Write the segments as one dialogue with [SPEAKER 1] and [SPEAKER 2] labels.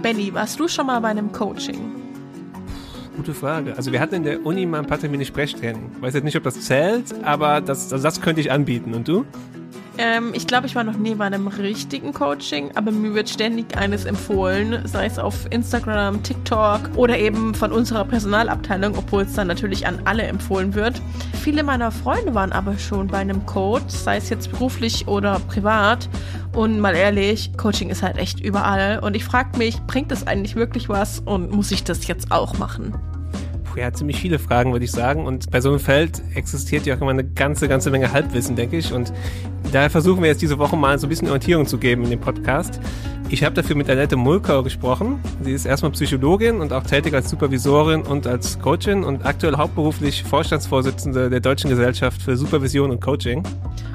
[SPEAKER 1] Benny, warst du schon mal bei einem Coaching?
[SPEAKER 2] Gute Frage. Also wir hatten in der Uni mal ein paar Termine Sprechtraining. Weiß jetzt nicht, ob das zählt, aber das, also das könnte ich anbieten. Und du?
[SPEAKER 1] Ähm, ich glaube, ich war noch nie bei einem richtigen Coaching, aber mir wird ständig eines empfohlen, sei es auf Instagram, TikTok oder eben von unserer Personalabteilung, obwohl es dann natürlich an alle empfohlen wird. Viele meiner Freunde waren aber schon bei einem Coach, sei es jetzt beruflich oder privat. Und mal ehrlich, Coaching ist halt echt überall. Und ich frage mich, bringt das eigentlich wirklich was und muss ich das jetzt auch machen?
[SPEAKER 2] Ja, ziemlich viele Fragen, würde ich sagen. Und bei so einem Feld existiert ja auch immer eine ganze, ganze Menge Halbwissen, denke ich. Und daher versuchen wir jetzt diese Woche mal so ein bisschen Orientierung zu geben in dem Podcast. Ich habe dafür mit Annette Mulkau gesprochen. Sie ist erstmal Psychologin und auch tätig als Supervisorin und als Coachin und aktuell hauptberuflich Vorstandsvorsitzende der Deutschen Gesellschaft für Supervision und Coaching.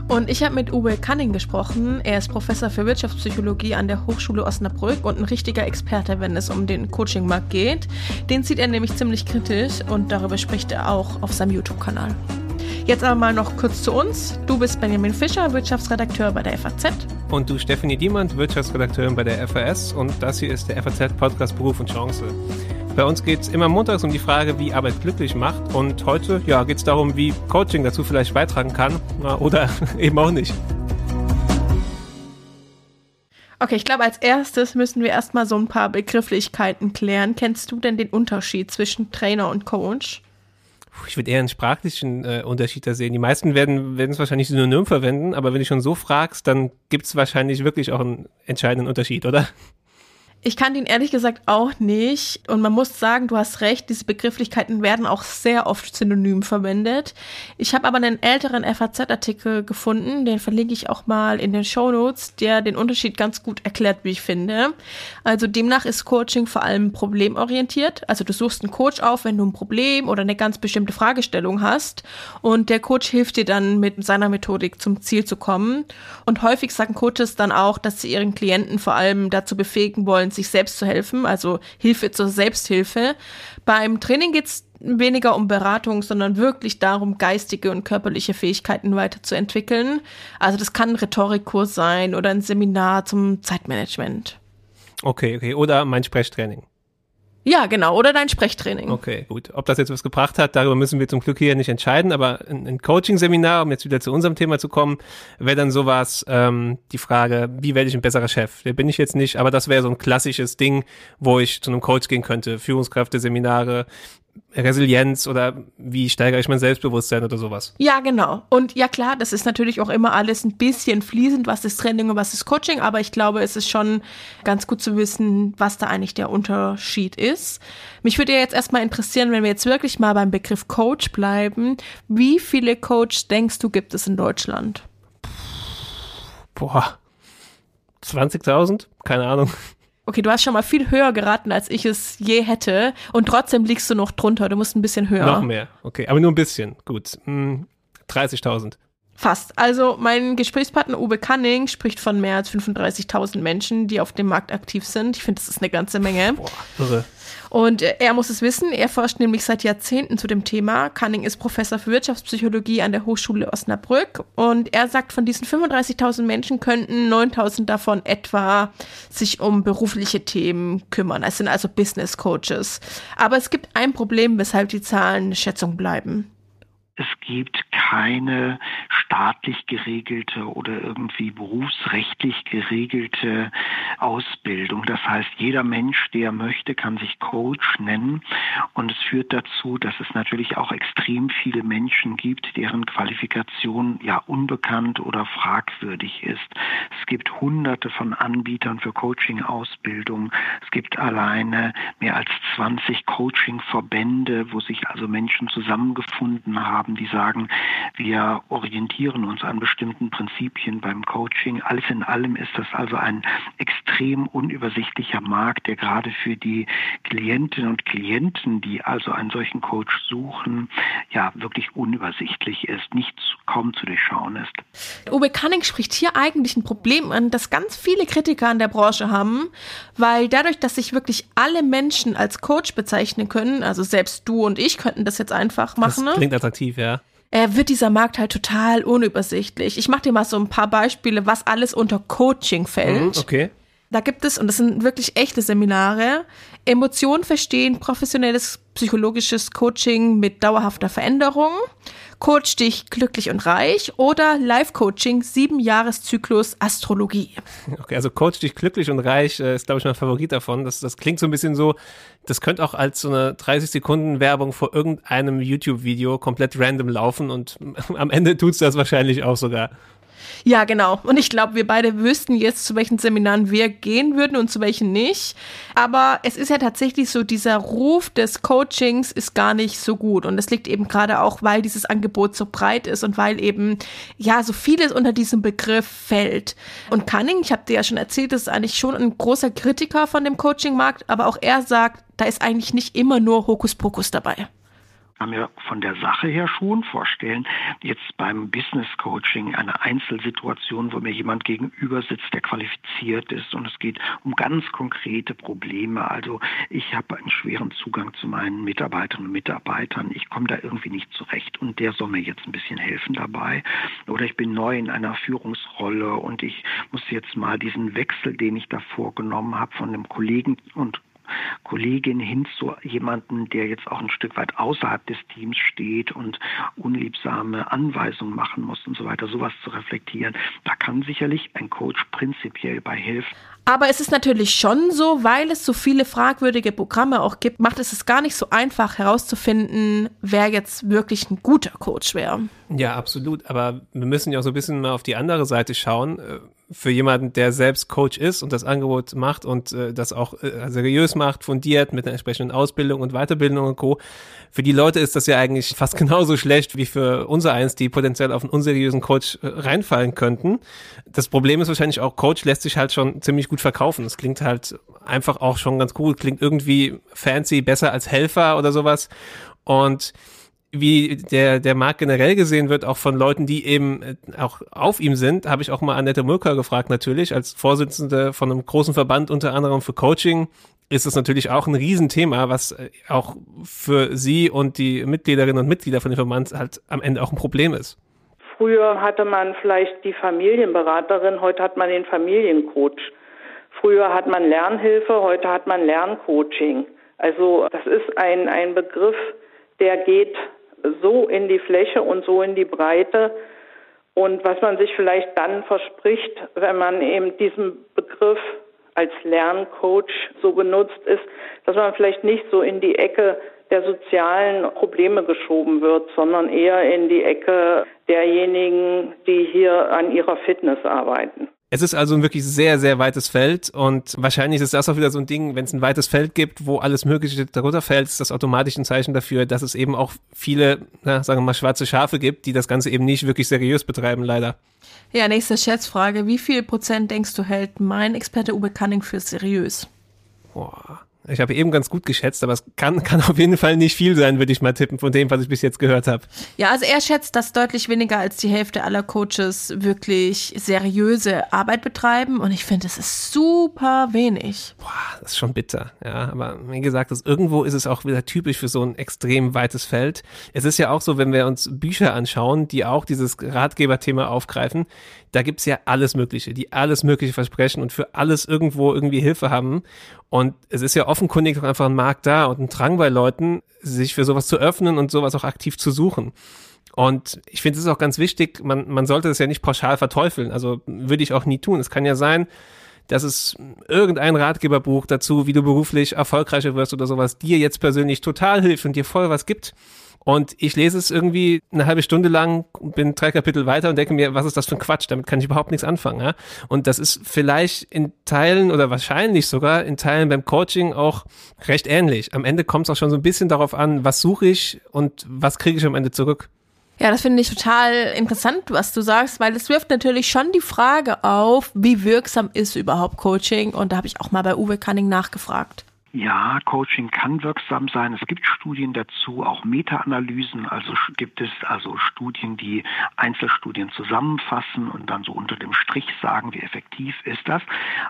[SPEAKER 1] Und ich habe mit Uwe Canning gesprochen. Er ist Professor für Wirtschaftspsychologie an der Hochschule Osnabrück und ein richtiger Experte, wenn es um den Coachingmarkt geht. Den sieht er nämlich ziemlich kritisch und darüber spricht er auch auf seinem YouTube-Kanal. Jetzt aber mal noch kurz zu uns. Du bist Benjamin Fischer, Wirtschaftsredakteur bei der FAZ.
[SPEAKER 2] Und du Stephanie Diemann, Wirtschaftsredakteurin bei der FAS. Und das hier ist der FAZ-Podcast Beruf und Chance. Bei uns geht es immer montags um die Frage, wie Arbeit glücklich macht. Und heute ja, geht es darum, wie Coaching dazu vielleicht beitragen kann oder eben auch nicht.
[SPEAKER 1] Okay, ich glaube, als erstes müssen wir erstmal so ein paar Begrifflichkeiten klären. Kennst du denn den Unterschied zwischen Trainer und Coach?
[SPEAKER 2] Ich würde eher einen sprachlichen äh, Unterschied da sehen. Die meisten werden es wahrscheinlich synonym verwenden, aber wenn du schon so fragst, dann gibt es wahrscheinlich wirklich auch einen entscheidenden Unterschied, oder?
[SPEAKER 1] Ich kann den ehrlich gesagt auch nicht. Und man muss sagen, du hast recht, diese Begrifflichkeiten werden auch sehr oft synonym verwendet. Ich habe aber einen älteren FAZ-Artikel gefunden, den verlinke ich auch mal in den Show Notes, der den Unterschied ganz gut erklärt, wie ich finde. Also demnach ist Coaching vor allem problemorientiert. Also du suchst einen Coach auf, wenn du ein Problem oder eine ganz bestimmte Fragestellung hast. Und der Coach hilft dir dann mit seiner Methodik zum Ziel zu kommen. Und häufig sagen Coaches dann auch, dass sie ihren Klienten vor allem dazu befähigen wollen, sich selbst zu helfen, also Hilfe zur Selbsthilfe. Beim Training geht es weniger um Beratung, sondern wirklich darum, geistige und körperliche Fähigkeiten weiterzuentwickeln. Also das kann ein Rhetorikkurs sein oder ein Seminar zum Zeitmanagement.
[SPEAKER 2] Okay, okay. Oder mein Sprechtraining.
[SPEAKER 1] Ja, genau. Oder dein Sprechtraining.
[SPEAKER 2] Okay, gut. Ob das jetzt was gebracht hat, darüber müssen wir zum Glück hier nicht entscheiden. Aber ein, ein Coaching-Seminar, um jetzt wieder zu unserem Thema zu kommen, wäre dann sowas, ähm, die Frage, wie werde ich ein besserer Chef? Der bin ich jetzt nicht, aber das wäre so ein klassisches Ding, wo ich zu einem Coach gehen könnte. Führungskräfte-Seminare, Resilienz oder wie steigere ich mein Selbstbewusstsein oder sowas.
[SPEAKER 1] Ja, genau. Und ja klar, das ist natürlich auch immer alles ein bisschen fließend, was ist Training und was ist Coaching, aber ich glaube, es ist schon ganz gut zu wissen, was da eigentlich der Unterschied ist. Mich würde ja jetzt erstmal interessieren, wenn wir jetzt wirklich mal beim Begriff Coach bleiben, wie viele Coaches denkst du gibt es in Deutschland?
[SPEAKER 2] Boah. 20.000? Keine Ahnung.
[SPEAKER 1] Okay, du hast schon mal viel höher geraten, als ich es je hätte. Und trotzdem liegst du noch drunter. Du musst ein bisschen höher.
[SPEAKER 2] Noch mehr. Okay, aber nur ein bisschen. Gut. Hm, 30.000.
[SPEAKER 1] Fast. Also mein Gesprächspartner Uwe Canning spricht von mehr als 35.000 Menschen, die auf dem Markt aktiv sind. Ich finde, das ist eine ganze Menge.
[SPEAKER 2] Boah, irre.
[SPEAKER 1] Und er muss es wissen, er forscht nämlich seit Jahrzehnten zu dem Thema. Canning ist Professor für Wirtschaftspsychologie an der Hochschule Osnabrück und er sagt, von diesen 35.000 Menschen könnten 9.000 davon etwa sich um berufliche Themen kümmern. Es sind also Business Coaches. Aber es gibt ein Problem, weshalb die Zahlen eine Schätzung bleiben.
[SPEAKER 3] Es gibt keine staatlich geregelte oder irgendwie berufsrechtlich geregelte Ausbildung. Das heißt, jeder Mensch, der möchte, kann sich Coach nennen. Und es führt dazu, dass es natürlich auch extrem viele Menschen gibt, deren Qualifikation ja unbekannt oder fragwürdig ist. Es gibt hunderte von Anbietern für Coaching-Ausbildung. Es gibt alleine mehr als 20 Coaching-Verbände, wo sich also Menschen zusammengefunden haben haben, die sagen, wir orientieren uns an bestimmten Prinzipien beim Coaching. Alles in allem ist das also ein extrem unübersichtlicher Markt, der gerade für die Klientinnen und Klienten, die also einen solchen Coach suchen, ja wirklich unübersichtlich ist, nicht kaum zu durchschauen ist.
[SPEAKER 1] Uwe Canning spricht hier eigentlich ein Problem an, das ganz viele Kritiker in der Branche haben, weil dadurch, dass sich wirklich alle Menschen als Coach bezeichnen können, also selbst du und ich könnten das jetzt einfach machen.
[SPEAKER 2] Das klingt attraktiv, ja.
[SPEAKER 1] äh, wird dieser Markt halt total unübersichtlich. Ich mache dir mal so ein paar Beispiele, was alles unter Coaching fällt.
[SPEAKER 2] Mhm, okay.
[SPEAKER 1] Da gibt es, und das sind wirklich echte Seminare, Emotionen verstehen, professionelles psychologisches Coaching mit dauerhafter Veränderung, Coach dich glücklich und reich oder Live-Coaching, sieben Jahreszyklus Astrologie.
[SPEAKER 2] Okay, also Coach dich glücklich und reich äh, ist, glaube ich, mein Favorit davon. Das, das klingt so ein bisschen so, das könnte auch als so eine 30 Sekunden Werbung vor irgendeinem YouTube-Video komplett random laufen und am Ende tut's das wahrscheinlich auch sogar.
[SPEAKER 1] Ja, genau. Und ich glaube, wir beide wüssten jetzt, zu welchen Seminaren wir gehen würden und zu welchen nicht. Aber es ist ja tatsächlich so, dieser Ruf des Coachings ist gar nicht so gut. Und das liegt eben gerade auch, weil dieses Angebot so breit ist und weil eben, ja, so vieles unter diesem Begriff fällt. Und Cunning, ich habe dir ja schon erzählt, ist eigentlich schon ein großer Kritiker von dem Coaching-Markt, aber auch er sagt, da ist eigentlich nicht immer nur Hokuspokus dabei
[SPEAKER 3] kann mir von der Sache her schon vorstellen, jetzt beim Business Coaching eine Einzelsituation, wo mir jemand gegenüber sitzt, der qualifiziert ist und es geht um ganz konkrete Probleme. Also ich habe einen schweren Zugang zu meinen Mitarbeiterinnen und Mitarbeitern. Ich komme da irgendwie nicht zurecht und der soll mir jetzt ein bisschen helfen dabei. Oder ich bin neu in einer Führungsrolle und ich muss jetzt mal diesen Wechsel, den ich da vorgenommen habe, von einem Kollegen und Kollegin hin zu jemandem, der jetzt auch ein Stück weit außerhalb des Teams steht und unliebsame Anweisungen machen muss und so weiter, sowas zu reflektieren. Da kann sicherlich ein Coach prinzipiell bei helfen.
[SPEAKER 1] Aber es ist natürlich schon so, weil es so viele fragwürdige Programme auch gibt, macht es es gar nicht so einfach herauszufinden, wer jetzt wirklich ein guter Coach wäre.
[SPEAKER 2] Ja, absolut. Aber wir müssen ja auch so ein bisschen mal auf die andere Seite schauen für jemanden, der selbst Coach ist und das Angebot macht und äh, das auch äh, seriös macht, fundiert mit einer entsprechenden Ausbildung und Weiterbildung und Co. Für die Leute ist das ja eigentlich fast genauso schlecht wie für unser eins, die potenziell auf einen unseriösen Coach äh, reinfallen könnten. Das Problem ist wahrscheinlich auch, Coach lässt sich halt schon ziemlich gut verkaufen. Es klingt halt einfach auch schon ganz cool, klingt irgendwie fancy, besser als Helfer oder sowas. Und wie der, der Markt generell gesehen wird, auch von Leuten, die eben äh, auch auf ihm sind, habe ich auch mal Annette Mulker gefragt, natürlich, als Vorsitzende von einem großen Verband, unter anderem für Coaching, ist es natürlich auch ein Riesenthema, was äh, auch für Sie und die Mitgliederinnen und Mitglieder von dem Verband halt am Ende auch ein Problem ist.
[SPEAKER 4] Früher hatte man vielleicht die Familienberaterin, heute hat man den Familiencoach. Früher hat man Lernhilfe, heute hat man Lerncoaching. Also das ist ein, ein Begriff, der geht so in die Fläche und so in die Breite. Und was man sich vielleicht dann verspricht, wenn man eben diesen Begriff als Lerncoach so benutzt ist, dass man vielleicht nicht so in die Ecke der sozialen Probleme geschoben wird, sondern eher in die Ecke derjenigen, die hier an ihrer Fitness arbeiten.
[SPEAKER 2] Es ist also ein wirklich sehr, sehr weites Feld und wahrscheinlich ist das auch wieder so ein Ding, wenn es ein weites Feld gibt, wo alles Mögliche darunter fällt, ist das automatisch ein Zeichen dafür, dass es eben auch viele, na, sagen wir mal, schwarze Schafe gibt, die das Ganze eben nicht wirklich seriös betreiben, leider.
[SPEAKER 1] Ja, nächste Schätzfrage. Wie viel Prozent denkst du hält mein Experte Uwe Canning für seriös?
[SPEAKER 2] Boah. Ich habe eben ganz gut geschätzt, aber es kann, kann auf jeden Fall nicht viel sein, würde ich mal tippen, von dem, was ich bis jetzt gehört habe.
[SPEAKER 1] Ja, also er schätzt, dass deutlich weniger als die Hälfte aller Coaches wirklich seriöse Arbeit betreiben und ich finde, das ist super wenig.
[SPEAKER 2] Boah, das ist schon bitter, ja. Aber wie gesagt, das, irgendwo ist es auch wieder typisch für so ein extrem weites Feld. Es ist ja auch so, wenn wir uns Bücher anschauen, die auch dieses Ratgeberthema aufgreifen, da gibt's ja alles Mögliche, die alles Mögliche versprechen und für alles irgendwo irgendwie Hilfe haben. Und es ist ja offenkundig auch einfach ein Markt da und ein Drang bei Leuten, sich für sowas zu öffnen und sowas auch aktiv zu suchen. Und ich finde es ist auch ganz wichtig, man, man sollte es ja nicht pauschal verteufeln. Also würde ich auch nie tun. Es kann ja sein, dass es irgendein Ratgeberbuch dazu, wie du beruflich erfolgreicher wirst oder sowas, dir jetzt persönlich total hilft und dir voll was gibt. Und ich lese es irgendwie eine halbe Stunde lang, bin drei Kapitel weiter und denke mir, was ist das für ein Quatsch? Damit kann ich überhaupt nichts anfangen. Ja? Und das ist vielleicht in Teilen oder wahrscheinlich sogar in Teilen beim Coaching auch recht ähnlich. Am Ende kommt es auch schon so ein bisschen darauf an, was suche ich und was kriege ich am Ende zurück.
[SPEAKER 1] Ja, das finde ich total interessant, was du sagst, weil es wirft natürlich schon die Frage auf, wie wirksam ist überhaupt Coaching? Und da habe ich auch mal bei Uwe Canning nachgefragt.
[SPEAKER 3] Ja, Coaching kann wirksam sein. Es gibt Studien dazu, auch Meta-Analysen. Also gibt es also Studien, die Einzelstudien zusammenfassen und dann so unter dem Strich sagen, wie effektiv ist das.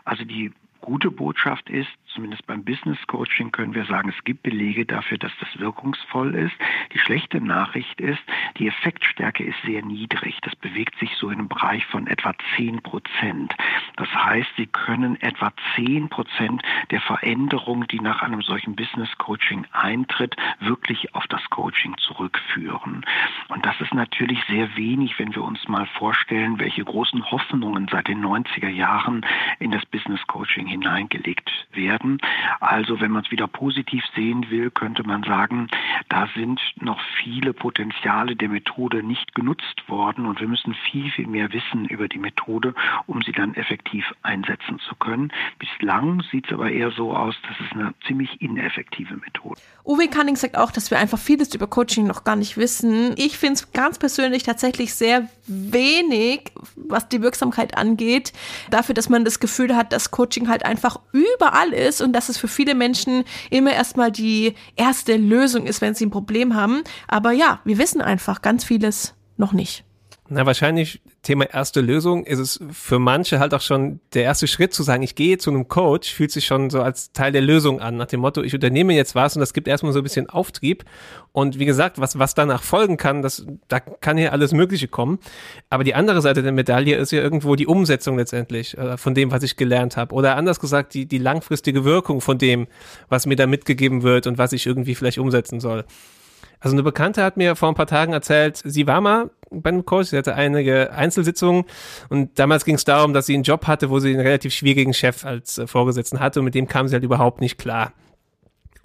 [SPEAKER 3] Also die gute Botschaft ist, zumindest beim Business Coaching können wir sagen, es gibt Belege dafür, dass das wirkungsvoll ist. Die schlechte Nachricht ist, die Effektstärke ist sehr niedrig. Das bewegt sich so in einem Bereich von etwa 10 Prozent. Das heißt, Sie können etwa 10 Prozent der Veränderung, die nach einem solchen Business Coaching eintritt, wirklich auf das Coaching zurückführen. Und das ist natürlich sehr wenig, wenn wir uns mal vorstellen, welche großen Hoffnungen seit den 90er Jahren in das Business Coaching hineingelegt werden. Also wenn man es wieder positiv sehen will, könnte man sagen, da sind noch viele Potenziale der Methode nicht genutzt worden und wir müssen viel, viel mehr wissen über die Methode, um sie dann effektiv einsetzen zu können. Bislang sieht es aber eher so aus, dass es eine ziemlich ineffektive Methode.
[SPEAKER 1] Uwe Canning sagt auch, dass wir einfach vieles über Coaching noch gar nicht wissen. Ich finde es ganz persönlich tatsächlich sehr wenig, was die Wirksamkeit angeht, dafür, dass man das Gefühl hat, dass Coaching halt einfach überall ist und dass es für viele Menschen immer erstmal die erste Lösung ist, wenn sie ein Problem haben. Aber ja, wir wissen einfach ganz vieles noch nicht.
[SPEAKER 2] Na, wahrscheinlich Thema erste Lösung ist es für manche halt auch schon der erste Schritt zu sagen, ich gehe zu einem Coach, fühlt sich schon so als Teil der Lösung an, nach dem Motto, ich unternehme jetzt was und das gibt erstmal so ein bisschen Auftrieb. Und wie gesagt, was, was danach folgen kann, das, da kann hier alles Mögliche kommen. Aber die andere Seite der Medaille ist ja irgendwo die Umsetzung letztendlich äh, von dem, was ich gelernt habe. Oder anders gesagt, die, die langfristige Wirkung von dem, was mir da mitgegeben wird und was ich irgendwie vielleicht umsetzen soll. Also eine Bekannte hat mir vor ein paar Tagen erzählt, sie war mal bei einem Coach, sie hatte einige Einzelsitzungen und damals ging es darum, dass sie einen Job hatte, wo sie einen relativ schwierigen Chef als äh, Vorgesetzten hatte und mit dem kam sie halt überhaupt nicht klar.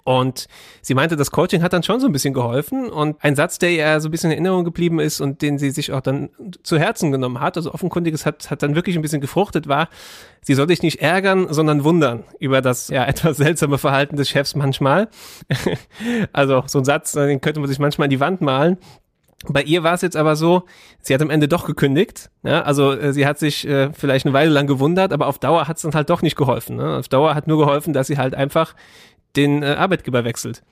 [SPEAKER 2] Und sie meinte, das Coaching hat dann schon so ein bisschen geholfen. Und ein Satz, der ihr so ein bisschen in Erinnerung geblieben ist und den sie sich auch dann zu Herzen genommen hat, also offenkundiges hat, hat dann wirklich ein bisschen gefruchtet, war, sie soll sich nicht ärgern, sondern wundern über das ja etwas seltsame Verhalten des Chefs manchmal. also so ein Satz, den könnte man sich manchmal in die Wand malen. Bei ihr war es jetzt aber so, sie hat am Ende doch gekündigt. Ja, also äh, sie hat sich äh, vielleicht eine Weile lang gewundert, aber auf Dauer hat es dann halt doch nicht geholfen. Ne? Auf Dauer hat nur geholfen, dass sie halt einfach den äh, Arbeitgeber wechselt.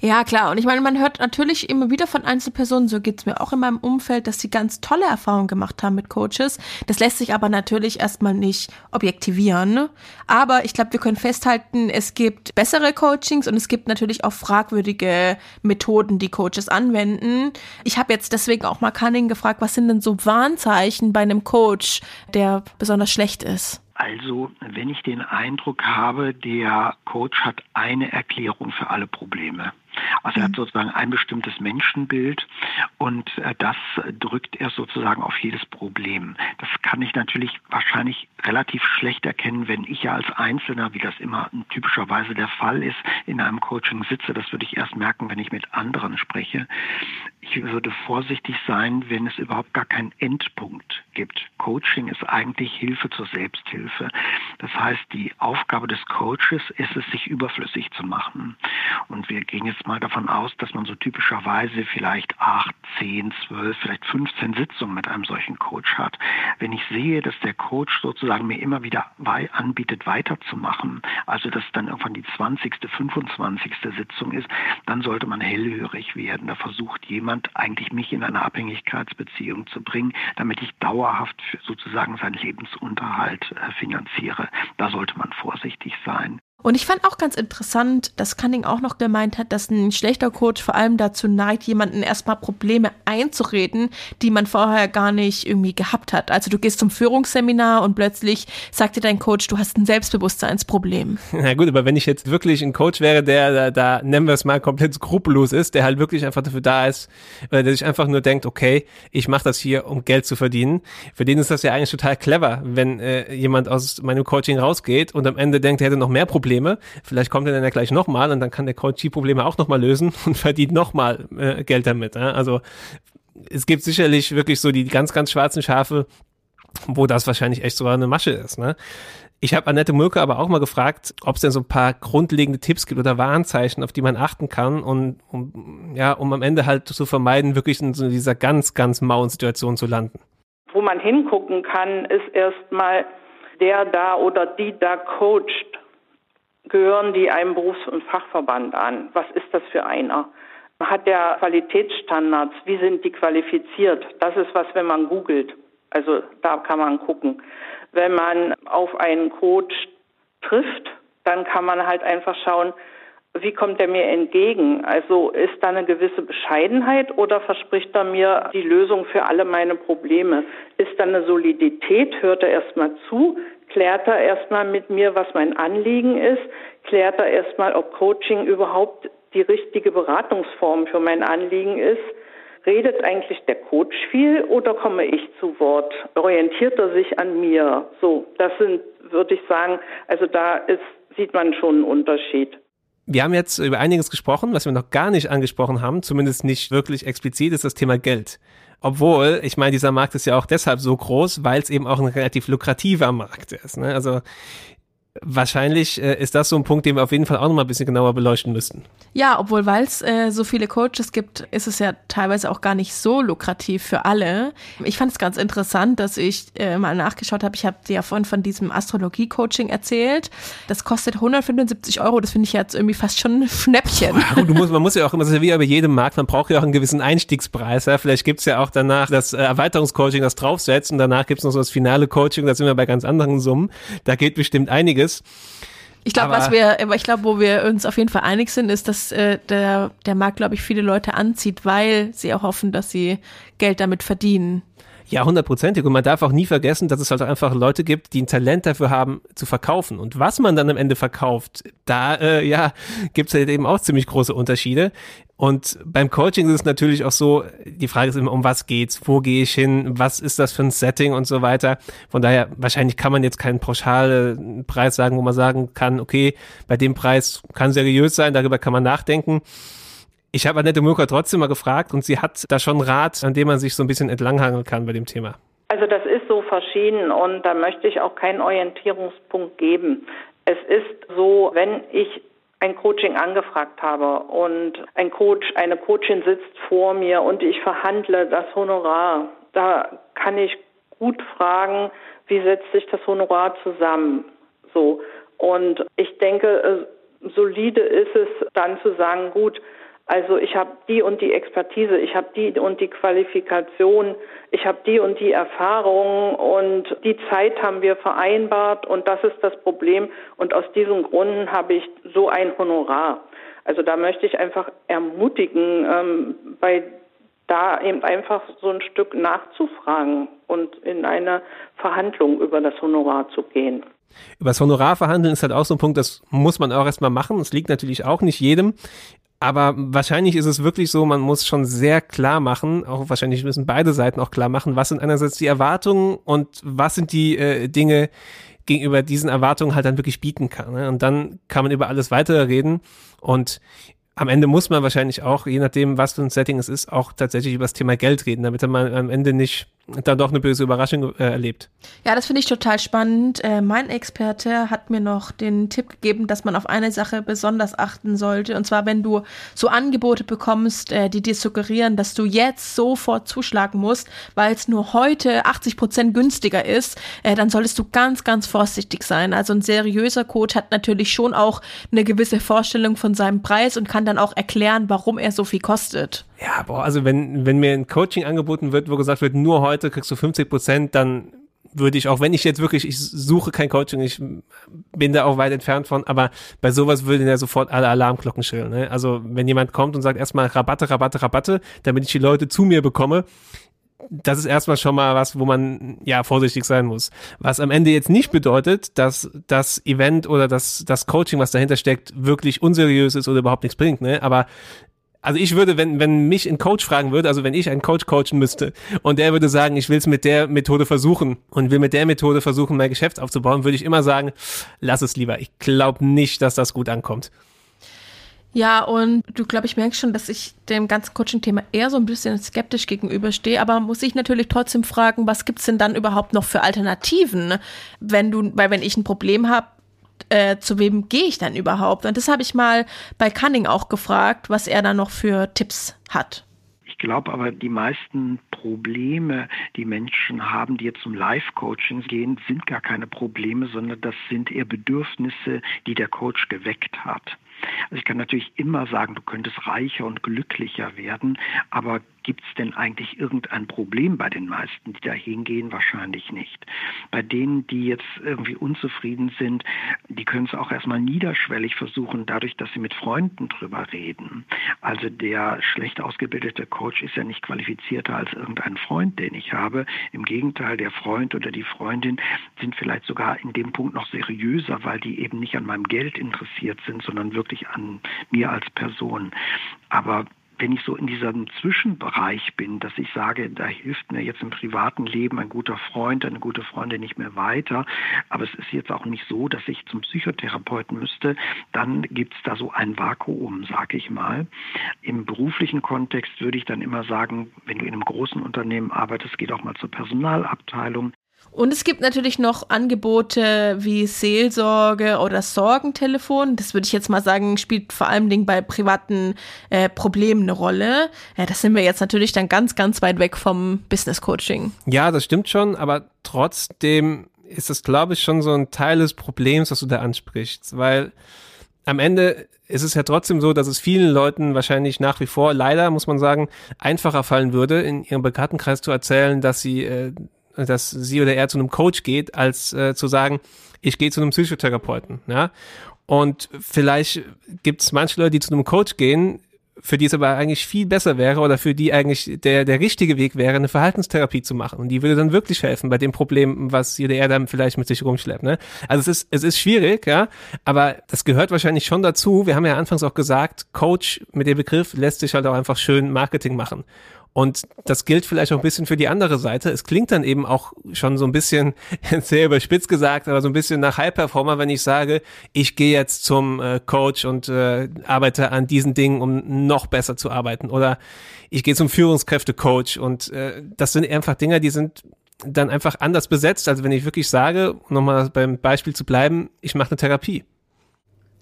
[SPEAKER 1] Ja, klar. Und ich meine, man hört natürlich immer wieder von Einzelpersonen, so geht's mir auch in meinem Umfeld, dass sie ganz tolle Erfahrungen gemacht haben mit Coaches. Das lässt sich aber natürlich erstmal nicht objektivieren. Aber ich glaube, wir können festhalten, es gibt bessere Coachings und es gibt natürlich auch fragwürdige Methoden, die Coaches anwenden. Ich habe jetzt deswegen auch mal Cunning gefragt, was sind denn so Warnzeichen bei einem Coach, der besonders schlecht ist?
[SPEAKER 3] Also, wenn ich den Eindruck habe, der Coach hat eine Erklärung für alle Probleme. Also er hat mhm. sozusagen ein bestimmtes Menschenbild und äh, das drückt er sozusagen auf jedes Problem. Das kann ich natürlich wahrscheinlich relativ schlecht erkennen, wenn ich ja als Einzelner, wie das immer typischerweise der Fall ist, in einem Coaching sitze. Das würde ich erst merken, wenn ich mit anderen spreche. Ich würde vorsichtig sein, wenn es überhaupt gar keinen Endpunkt gibt. Coaching ist eigentlich Hilfe zur Selbsthilfe. Das heißt, die Aufgabe des Coaches ist es, sich überflüssig zu machen. Und wir gehen jetzt mal davon aus, dass man so typischerweise vielleicht acht, zehn, zwölf, vielleicht 15 Sitzungen mit einem solchen Coach hat. Wenn ich sehe, dass der Coach sozusagen mir immer wieder anbietet, weiterzumachen, also dass dann irgendwann die 20., 25. Sitzung ist, dann sollte man hellhörig werden. Da versucht jemand eigentlich mich in eine Abhängigkeitsbeziehung zu bringen, damit ich dauerhaft sozusagen seinen Lebensunterhalt äh, finanziere. Da sollte man vorsichtig sein.
[SPEAKER 1] Und ich fand auch ganz interessant, dass Cunning auch noch gemeint hat, dass ein schlechter Coach vor allem dazu neigt, jemanden erstmal Probleme einzureden, die man vorher gar nicht irgendwie gehabt hat. Also du gehst zum Führungsseminar und plötzlich sagt dir dein Coach, du hast ein Selbstbewusstseinsproblem.
[SPEAKER 2] Na gut, aber wenn ich jetzt wirklich ein Coach wäre, der da, da nennen wir es mal komplett skrupellos ist, der halt wirklich einfach dafür da ist, oder der sich einfach nur denkt, okay, ich mache das hier, um Geld zu verdienen. Für den ist das ja eigentlich total clever, wenn äh, jemand aus meinem Coaching rausgeht und am Ende denkt, er hätte noch mehr Probleme Probleme. Vielleicht kommt er dann ja gleich nochmal und dann kann der Coach die Probleme auch nochmal lösen und verdient nochmal äh, Geld damit. Ja? Also es gibt sicherlich wirklich so die ganz, ganz schwarzen Schafe, wo das wahrscheinlich echt so eine Masche ist. Ne? Ich habe Annette Mulke aber auch mal gefragt, ob es denn so ein paar grundlegende Tipps gibt oder Warnzeichen, auf die man achten kann und um, ja, um am Ende halt zu vermeiden, wirklich in so dieser ganz, ganz mauen Situation zu landen.
[SPEAKER 4] Wo man hingucken kann, ist erstmal der da oder die da coacht gehören die einem Berufs- und Fachverband an? Was ist das für einer? Hat der Qualitätsstandards? Wie sind die qualifiziert? Das ist was, wenn man googelt. Also da kann man gucken. Wenn man auf einen Coach trifft, dann kann man halt einfach schauen, wie kommt er mir entgegen? Also ist da eine gewisse Bescheidenheit oder verspricht er mir die Lösung für alle meine Probleme? Ist da eine Solidität? Hört er erstmal zu? Klärt er erstmal mit mir, was mein Anliegen ist? Klärt er erstmal, ob Coaching überhaupt die richtige Beratungsform für mein Anliegen ist? Redet eigentlich der Coach viel oder komme ich zu Wort? Orientiert er sich an mir? So, das sind, würde ich sagen, also da ist, sieht man schon einen Unterschied.
[SPEAKER 2] Wir haben jetzt über einiges gesprochen, was wir noch gar nicht angesprochen haben, zumindest nicht wirklich explizit, ist das Thema Geld. Obwohl, ich meine, dieser Markt ist ja auch deshalb so groß, weil es eben auch ein relativ lukrativer Markt ist. Ne? Also wahrscheinlich äh, ist das so ein Punkt, den wir auf jeden Fall auch noch mal ein bisschen genauer beleuchten müssten.
[SPEAKER 1] Ja, obwohl, weil es äh, so viele Coaches gibt, ist es ja teilweise auch gar nicht so lukrativ für alle. Ich fand es ganz interessant, dass ich äh, mal nachgeschaut habe. Ich habe dir ja vorhin von diesem Astrologie-Coaching erzählt. Das kostet 175 Euro. Das finde ich jetzt irgendwie fast schon ein Schnäppchen.
[SPEAKER 2] Ja, du musst, man muss ja auch immer, das ist ja wie bei jedem Markt, man braucht ja auch einen gewissen Einstiegspreis. Ja? Vielleicht gibt's ja auch danach das äh, Erweiterungscoaching, das draufsetzt und danach gibt's noch so das finale Coaching, da sind wir bei ganz anderen Summen. Da geht bestimmt einiges.
[SPEAKER 1] Ich glaube, was wir, aber ich glaube, wo wir uns auf jeden Fall einig sind, ist, dass äh, der, der Markt, glaube ich, viele Leute anzieht, weil sie auch hoffen, dass sie Geld damit verdienen.
[SPEAKER 2] Ja, hundertprozentig. Und man darf auch nie vergessen, dass es halt einfach Leute gibt, die ein Talent dafür haben, zu verkaufen. Und was man dann am Ende verkauft, da äh, ja, gibt es halt eben auch ziemlich große Unterschiede. Und beim Coaching ist es natürlich auch so, die Frage ist immer, um was geht's, wo gehe ich hin, was ist das für ein Setting und so weiter. Von daher, wahrscheinlich kann man jetzt keinen pauschalen Preis sagen, wo man sagen kann, okay, bei dem Preis kann seriös sein, darüber kann man nachdenken. Ich habe Annette Mürker trotzdem mal gefragt und sie hat da schon Rat, an dem man sich so ein bisschen entlanghangeln kann bei dem Thema.
[SPEAKER 4] Also das ist so verschieden und da möchte ich auch keinen Orientierungspunkt geben. Es ist so, wenn ich ein Coaching angefragt habe und ein Coach, eine Coachin sitzt vor mir und ich verhandle das Honorar, da kann ich gut fragen, wie setzt sich das Honorar zusammen? So. Und ich denke, äh, solide ist es dann zu sagen, gut, also ich habe die und die Expertise, ich habe die und die Qualifikation, ich habe die und die Erfahrung und die Zeit haben wir vereinbart und das ist das Problem und aus diesen Gründen habe ich so ein Honorar. Also da möchte ich einfach ermutigen, ähm, bei da eben einfach so ein Stück nachzufragen und in eine Verhandlung über das Honorar zu gehen.
[SPEAKER 2] Über das Honorar verhandeln ist halt auch so ein Punkt, das muss man auch erstmal machen. Es liegt natürlich auch nicht jedem. Aber wahrscheinlich ist es wirklich so, man muss schon sehr klar machen, auch wahrscheinlich müssen beide Seiten auch klar machen, was sind einerseits die Erwartungen und was sind die äh, Dinge, gegenüber diesen Erwartungen halt dann wirklich bieten kann. Ne? Und dann kann man über alles weitere reden. Und am Ende muss man wahrscheinlich auch, je nachdem, was für ein Setting es ist, auch tatsächlich über das Thema Geld reden, damit man am Ende nicht dann doch eine böse Überraschung äh, erlebt.
[SPEAKER 1] Ja, das finde ich total spannend. Äh, mein Experte hat mir noch den Tipp gegeben, dass man auf eine Sache besonders achten sollte. Und zwar, wenn du so Angebote bekommst, äh, die dir suggerieren, dass du jetzt sofort zuschlagen musst, weil es nur heute 80 Prozent günstiger ist, äh, dann solltest du ganz, ganz vorsichtig sein. Also ein seriöser Coach hat natürlich schon auch eine gewisse Vorstellung von seinem Preis und kann dann auch erklären, warum er so viel kostet.
[SPEAKER 2] Ja, boah, also wenn, wenn mir ein Coaching angeboten wird, wo gesagt wird, nur heute kriegst du 50 Prozent, dann würde ich auch, wenn ich jetzt wirklich, ich suche kein Coaching, ich bin da auch weit entfernt von, aber bei sowas würden ja sofort alle Alarmglocken schrillen. Ne? Also wenn jemand kommt und sagt erstmal Rabatte, Rabatte, Rabatte, damit ich die Leute zu mir bekomme, das ist erstmal schon mal was, wo man ja vorsichtig sein muss. Was am Ende jetzt nicht bedeutet, dass das Event oder das, das Coaching, was dahinter steckt, wirklich unseriös ist oder überhaupt nichts bringt. Ne? Aber also ich würde, wenn, wenn mich ein Coach fragen würde, also wenn ich einen Coach coachen müsste und der würde sagen, ich will es mit der Methode versuchen und will mit der Methode versuchen, mein Geschäft aufzubauen, würde ich immer sagen, lass es lieber. Ich glaube nicht, dass das gut ankommt.
[SPEAKER 1] Ja, und du, glaube ich, merkst schon, dass ich dem ganzen Coaching-Thema eher so ein bisschen skeptisch gegenüberstehe, aber muss ich natürlich trotzdem fragen, was gibt's denn dann überhaupt noch für Alternativen, wenn du, weil wenn ich ein Problem habe, äh, zu wem gehe ich dann überhaupt? Und das habe ich mal bei Cunning auch gefragt, was er da noch für Tipps hat.
[SPEAKER 3] Ich glaube aber, die meisten Probleme, die Menschen haben, die jetzt zum Live-Coaching gehen, sind gar keine Probleme, sondern das sind eher Bedürfnisse, die der Coach geweckt hat. Also ich kann natürlich immer sagen, du könntest reicher und glücklicher werden, aber Gibt es denn eigentlich irgendein Problem bei den meisten, die da hingehen? Wahrscheinlich nicht. Bei denen, die jetzt irgendwie unzufrieden sind, die können es auch erstmal niederschwellig versuchen, dadurch, dass sie mit Freunden drüber reden. Also der schlecht ausgebildete Coach ist ja nicht qualifizierter als irgendein Freund, den ich habe. Im Gegenteil, der Freund oder die Freundin sind vielleicht sogar in dem Punkt noch seriöser, weil die eben nicht an meinem Geld interessiert sind, sondern wirklich an mir als Person. Aber wenn ich so in diesem Zwischenbereich bin, dass ich sage, da hilft mir jetzt im privaten Leben ein guter Freund, eine gute Freundin nicht mehr weiter, aber es ist jetzt auch nicht so, dass ich zum Psychotherapeuten müsste, dann gibt es da so ein Vakuum, sage ich mal. Im beruflichen Kontext würde ich dann immer sagen, wenn du in einem großen Unternehmen arbeitest, geh doch mal zur Personalabteilung,
[SPEAKER 1] und es gibt natürlich noch Angebote wie Seelsorge oder Sorgentelefon. Das würde ich jetzt mal sagen, spielt vor allem Dingen bei privaten äh, Problemen eine Rolle. Ja, das sind wir jetzt natürlich dann ganz, ganz weit weg vom Business Coaching.
[SPEAKER 2] Ja, das stimmt schon, aber trotzdem ist das, glaube ich, schon so ein Teil des Problems, was du da ansprichst, weil am Ende ist es ja trotzdem so, dass es vielen Leuten wahrscheinlich nach wie vor, leider muss man sagen, einfacher fallen würde, in ihrem Bekanntenkreis zu erzählen, dass sie äh, dass sie oder er zu einem Coach geht, als äh, zu sagen, ich gehe zu einem Psychotherapeuten. Ja? Und vielleicht gibt es manche Leute, die zu einem Coach gehen, für die es aber eigentlich viel besser wäre oder für die eigentlich der, der richtige Weg wäre, eine Verhaltenstherapie zu machen. Und die würde dann wirklich helfen bei dem Problem, was sie oder er dann vielleicht mit sich rumschleppt. Ne? Also es ist, es ist schwierig, ja, aber das gehört wahrscheinlich schon dazu. Wir haben ja anfangs auch gesagt, Coach mit dem Begriff lässt sich halt auch einfach schön Marketing machen. Und das gilt vielleicht auch ein bisschen für die andere Seite. Es klingt dann eben auch schon so ein bisschen, sehr überspitzt gesagt, aber so ein bisschen nach High Performer, wenn ich sage, ich gehe jetzt zum äh, Coach und äh, arbeite an diesen Dingen, um noch besser zu arbeiten. Oder ich gehe zum Führungskräftecoach und äh, das sind einfach Dinge, die sind dann einfach anders besetzt, als wenn ich wirklich sage, nochmal beim Beispiel zu bleiben, ich mache eine Therapie.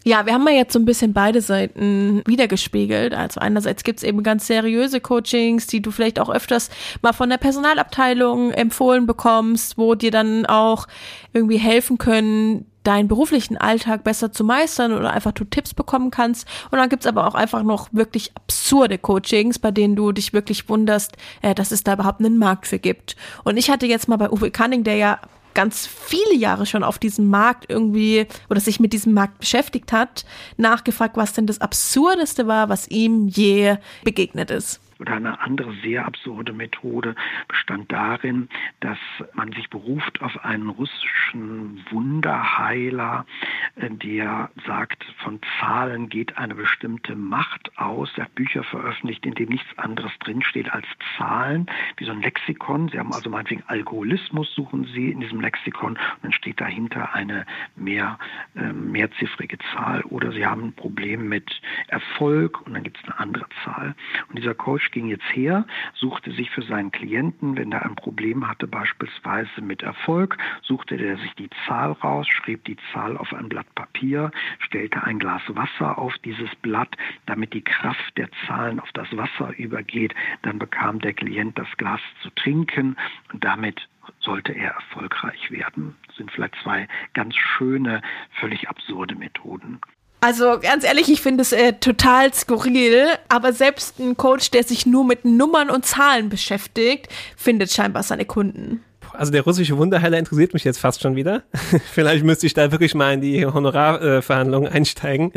[SPEAKER 1] Ja, wir haben ja jetzt so ein bisschen beide Seiten wiedergespiegelt. Also einerseits gibt's eben ganz seriöse Coachings, die du vielleicht auch öfters mal von der Personalabteilung empfohlen bekommst, wo dir dann auch irgendwie helfen können, deinen beruflichen Alltag besser zu meistern oder einfach du Tipps bekommen kannst. Und dann gibt's aber auch einfach noch wirklich absurde Coachings, bei denen du dich wirklich wunderst, äh, dass es da überhaupt einen Markt für gibt. Und ich hatte jetzt mal bei Uwe Cunning, der ja ganz viele Jahre schon auf diesem Markt irgendwie oder sich mit diesem Markt beschäftigt hat, nachgefragt, was denn das Absurdeste war, was ihm je begegnet ist.
[SPEAKER 3] Oder eine andere sehr absurde Methode bestand darin, dass man sich beruft auf einen russischen Wunderheiler, äh, der sagt, von Zahlen geht eine bestimmte Macht aus. Er hat Bücher veröffentlicht, in dem nichts anderes drinsteht als Zahlen, wie so ein Lexikon. Sie haben also meinetwegen Alkoholismus, suchen Sie in diesem Lexikon und dann steht dahinter eine mehr, äh, mehrziffrige Zahl. Oder Sie haben ein Problem mit Erfolg und dann gibt es eine andere Zahl. Und dieser Coach ging jetzt her, suchte sich für seinen Klienten, wenn er ein Problem hatte, beispielsweise mit Erfolg, suchte er sich die Zahl raus, schrieb die Zahl auf ein Blatt Papier, stellte ein Glas Wasser auf dieses Blatt, damit die Kraft der Zahlen auf das Wasser übergeht. Dann bekam der Klient das Glas zu trinken und damit sollte er erfolgreich werden. Das sind vielleicht zwei ganz schöne, völlig absurde Methoden.
[SPEAKER 1] Also ganz ehrlich, ich finde es äh, total skurril, aber selbst ein Coach, der sich nur mit Nummern und Zahlen beschäftigt, findet scheinbar seine Kunden.
[SPEAKER 2] Also der russische Wunderheiler interessiert mich jetzt fast schon wieder. Vielleicht müsste ich da wirklich mal in die Honorarverhandlungen einsteigen.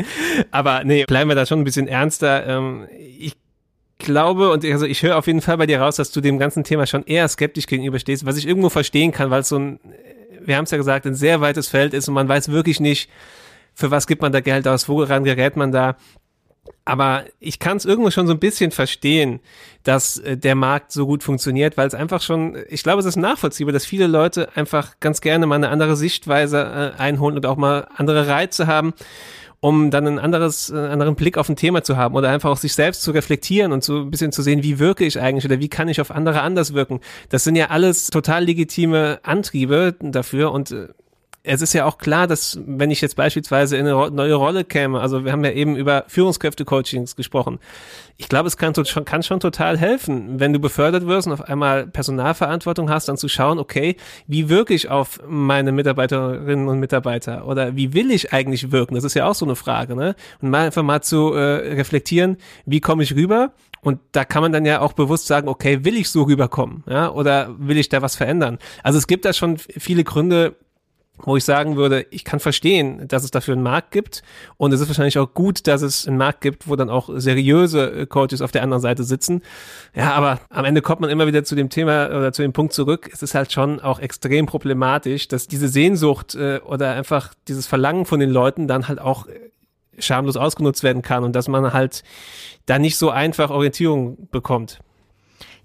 [SPEAKER 2] Aber nee, bleiben wir da schon ein bisschen ernster. Ähm, ich glaube und also ich höre auf jeden Fall bei dir raus, dass du dem ganzen Thema schon eher skeptisch gegenüberstehst, was ich irgendwo verstehen kann, weil es so ein, wir haben es ja gesagt, ein sehr weites Feld ist und man weiß wirklich nicht, für was gibt man da Geld aus, woran gerät man da. Aber ich kann es irgendwo schon so ein bisschen verstehen, dass äh, der Markt so gut funktioniert, weil es einfach schon, ich glaube, es ist nachvollziehbar, dass viele Leute einfach ganz gerne mal eine andere Sichtweise äh, einholen und auch mal andere Reize haben, um dann ein anderes, äh, anderen Blick auf ein Thema zu haben oder einfach auch sich selbst zu reflektieren und so ein bisschen zu sehen, wie wirke ich eigentlich oder wie kann ich auf andere anders wirken. Das sind ja alles total legitime Antriebe dafür und es ist ja auch klar, dass wenn ich jetzt beispielsweise in eine neue Rolle käme, also wir haben ja eben über Führungskräfte-Coachings gesprochen. Ich glaube, es kann, kann schon total helfen, wenn du befördert wirst und auf einmal Personalverantwortung hast, dann zu schauen, okay, wie wirke ich auf meine Mitarbeiterinnen und Mitarbeiter oder wie will ich eigentlich wirken? Das ist ja auch so eine Frage, ne? Und mal einfach mal zu äh, reflektieren, wie komme ich rüber und da kann man dann ja auch bewusst sagen, okay, will ich so rüberkommen, ja, oder will ich da was verändern? Also es gibt da schon viele Gründe, wo ich sagen würde, ich kann verstehen, dass es dafür einen Markt gibt und es ist wahrscheinlich auch gut, dass es einen Markt gibt, wo dann auch seriöse äh, Coaches auf der anderen Seite sitzen. Ja, aber am Ende kommt man immer wieder zu dem Thema oder zu dem Punkt zurück. Es ist halt schon auch extrem problematisch, dass diese Sehnsucht äh, oder einfach dieses Verlangen von den Leuten dann halt auch äh, schamlos ausgenutzt werden kann und dass man halt da nicht so einfach Orientierung bekommt.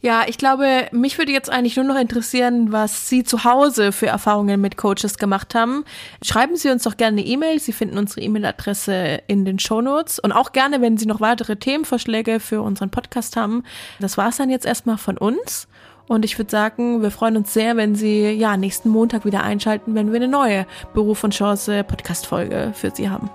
[SPEAKER 1] Ja, ich glaube, mich würde jetzt eigentlich nur noch interessieren, was Sie zu Hause für Erfahrungen mit Coaches gemacht haben. Schreiben Sie uns doch gerne eine E-Mail. Sie finden unsere E-Mail-Adresse in den Show Notes und auch gerne, wenn Sie noch weitere Themenvorschläge für unseren Podcast haben. Das war's dann jetzt erstmal von uns. Und ich würde sagen, wir freuen uns sehr, wenn Sie ja nächsten Montag wieder einschalten, wenn wir eine neue Beruf und Chance Podcast Folge für Sie haben.